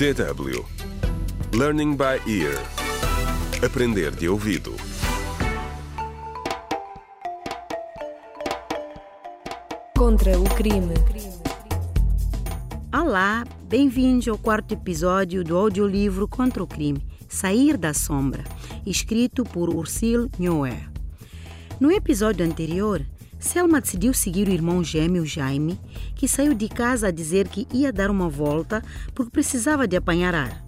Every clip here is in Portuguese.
DW Learning by Ear Aprender de ouvido Contra o crime. Olá, bem-vindos ao quarto episódio do audiolivro Contra o Crime, Sair da Sombra, escrito por Ursil Neuer. No episódio anterior, Selma decidiu seguir o irmão gêmeo Jaime, que saiu de casa a dizer que ia dar uma volta porque precisava de apanhar ar.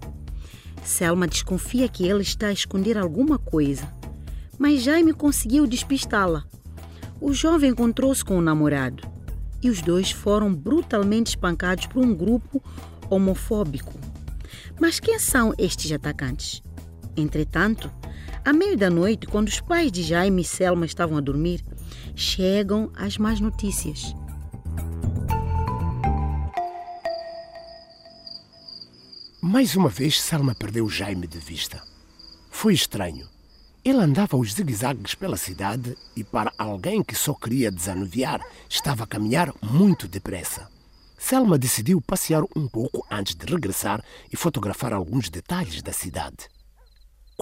Selma desconfia que ele está a esconder alguma coisa, mas Jaime conseguiu despistá-la. O jovem encontrou-se com o namorado e os dois foram brutalmente espancados por um grupo homofóbico. Mas quem são estes atacantes? Entretanto, à meia da noite, quando os pais de Jaime e Selma estavam a dormir, chegam as más notícias. Mais uma vez, Selma perdeu Jaime de vista. Foi estranho. Ele andava aos zigue-zagues pela cidade e, para alguém que só queria desanuviar, estava a caminhar muito depressa. Selma decidiu passear um pouco antes de regressar e fotografar alguns detalhes da cidade.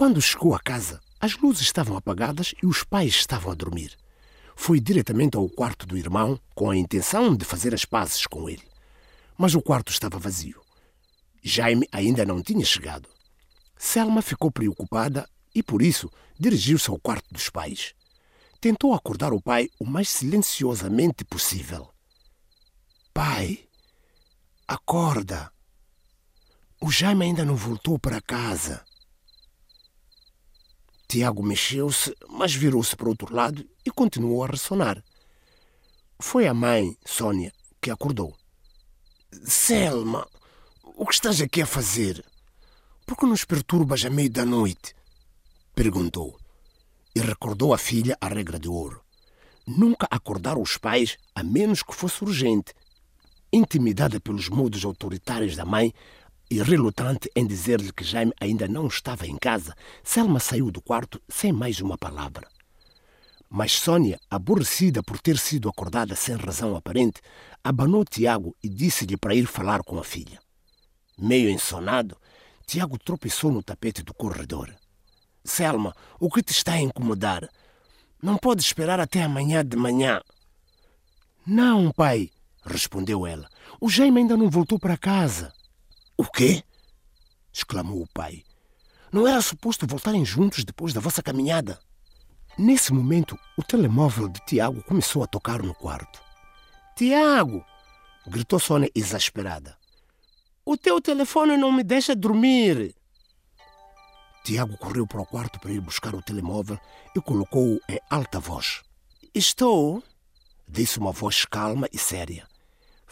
Quando chegou a casa, as luzes estavam apagadas e os pais estavam a dormir. Foi diretamente ao quarto do irmão com a intenção de fazer as pazes com ele. Mas o quarto estava vazio. Jaime ainda não tinha chegado. Selma ficou preocupada e, por isso, dirigiu-se ao quarto dos pais. Tentou acordar o pai o mais silenciosamente possível. Pai, acorda. O Jaime ainda não voltou para casa. Tiago mexeu-se, mas virou-se para o outro lado e continuou a ressonar. Foi a mãe, Sônia, que acordou. Selma, o que estás aqui a fazer? Por que nos perturbas à meio da noite? Perguntou. E recordou à filha a regra de ouro. Nunca acordar os pais a menos que fosse urgente. Intimidada pelos modos autoritários da mãe e relutante em dizer-lhe que Jaime ainda não estava em casa, Selma saiu do quarto sem mais uma palavra. Mas Sônia, aborrecida por ter sido acordada sem razão aparente, abanou Tiago e disse-lhe para ir falar com a filha. Meio ensonado, Tiago tropeçou no tapete do corredor. Selma, o que te está a incomodar? Não pode esperar até amanhã de manhã. Não, pai, respondeu ela. O Jaime ainda não voltou para casa. O quê? exclamou o pai. Não era suposto voltarem juntos depois da vossa caminhada? Nesse momento, o telemóvel de Tiago começou a tocar no quarto. Tiago! gritou Sônia exasperada. O teu telefone não me deixa dormir. Tiago correu para o quarto para ir buscar o telemóvel e colocou-o em alta voz. Estou, disse uma voz calma e séria.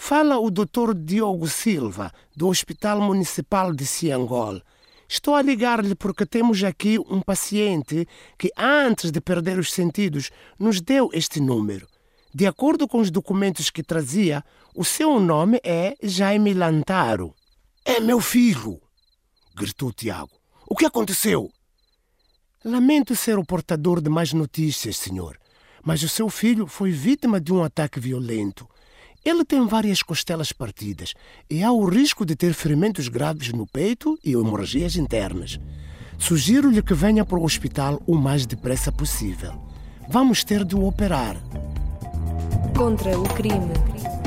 Fala o Dr. Diogo Silva, do Hospital Municipal de Ciangol. Estou a ligar-lhe porque temos aqui um paciente que, antes de perder os sentidos, nos deu este número. De acordo com os documentos que trazia, o seu nome é Jaime Lantaro. É meu filho! gritou Tiago. O que aconteceu? Lamento ser o portador de mais notícias, senhor, mas o seu filho foi vítima de um ataque violento. Ele tem várias costelas partidas e há o risco de ter ferimentos graves no peito e hemorragias internas. Sugiro-lhe que venha para o hospital o mais depressa possível. Vamos ter de o operar. Contra o crime.